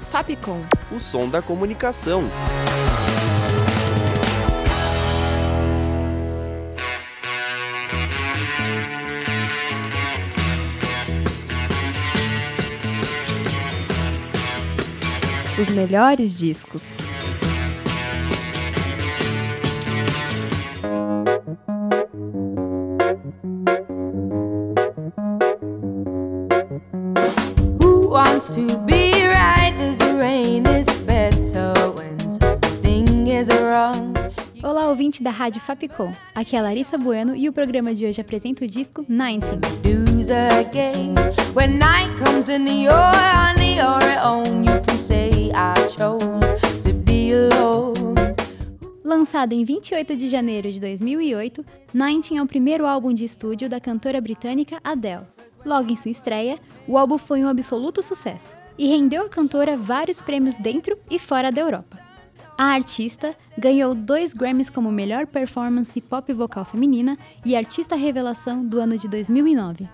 Fapcom. O som da comunicação. Os melhores discos. Ouvinte da Rádio Fapcom. Aqui é a Larissa Bueno e o programa de hoje apresenta o disco 19. Lose again when night comes and you're on your own. You can say I chose to be alone. Lançado em 28 de janeiro de 2008, 19 é o primeiro álbum de estúdio da cantora britânica Adele. Logo em sua estreia, o álbum foi um absoluto sucesso e rendeu à cantora vários prêmios dentro e fora da Europa. A artista ganhou dois Grammys como melhor performance pop vocal feminina e artista revelação do ano de 2009.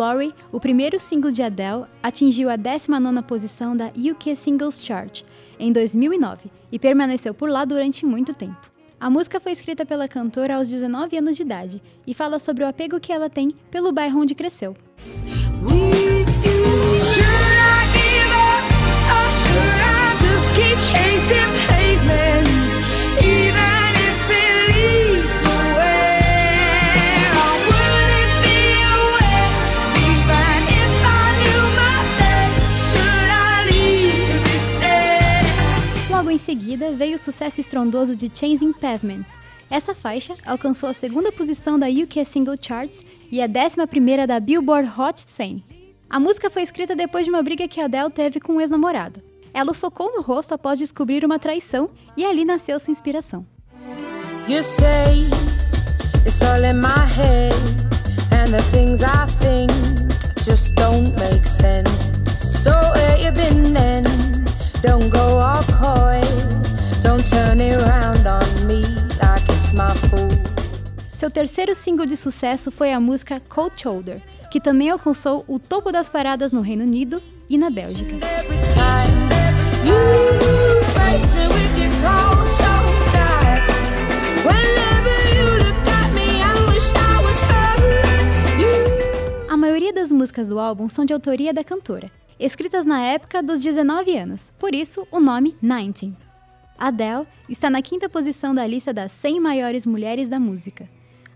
Glory, o primeiro single de Adele, atingiu a 19ª posição da UK Singles Chart em 2009 e permaneceu por lá durante muito tempo. A música foi escrita pela cantora aos 19 anos de idade e fala sobre o apego que ela tem pelo bairro onde cresceu. With seguida veio o sucesso estrondoso de Chasing Pavements. Essa faixa alcançou a segunda posição da UK Single Charts e a 11ª da Billboard Hot 100. A música foi escrita depois de uma briga que Adele teve com um ex-namorado. Ela o socou no rosto após descobrir uma traição e ali nasceu sua inspiração. Don't go all coy, Seu terceiro single de sucesso foi a música Cold Shoulder, que também alcançou o topo das paradas no Reino Unido e na Bélgica. A maioria das músicas do álbum são de autoria da cantora, escritas na época dos 19 anos, por isso o nome 19. Adele está na quinta posição da lista das 100 maiores mulheres da música.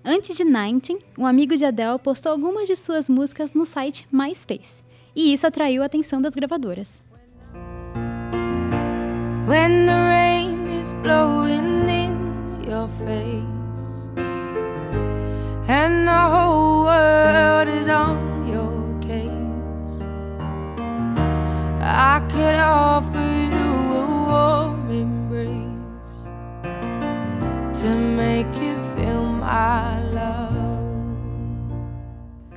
Antes de 19, um amigo de Adele postou algumas de suas músicas no site MySpace, e isso atraiu a atenção das gravadoras. When the rain is blowing in your face and the whole world is on your case, I could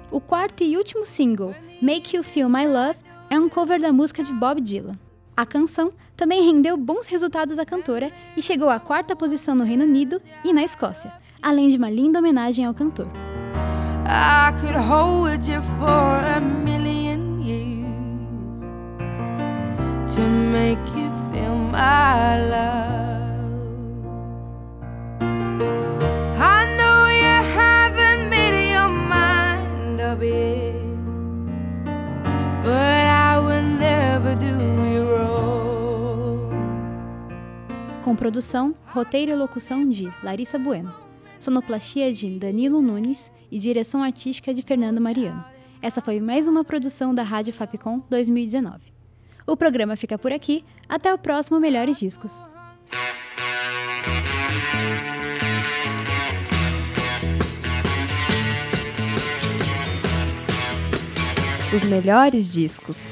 O quarto e último single, Make You Feel My Love, é um cover da música de Bob Dylan. A canção também rendeu bons resultados à cantora e chegou à quarta posição no Reino Unido e na Escócia, além de uma linda homenagem ao cantor. To make you feel my love. Com produção, roteiro e locução de Larissa Bueno, sonoplastia de Danilo Nunes e direção artística de Fernando Mariano. Essa foi mais uma produção da Rádio Fapcom 2019. O programa fica por aqui. Até o próximo Melhores Discos. Os melhores discos.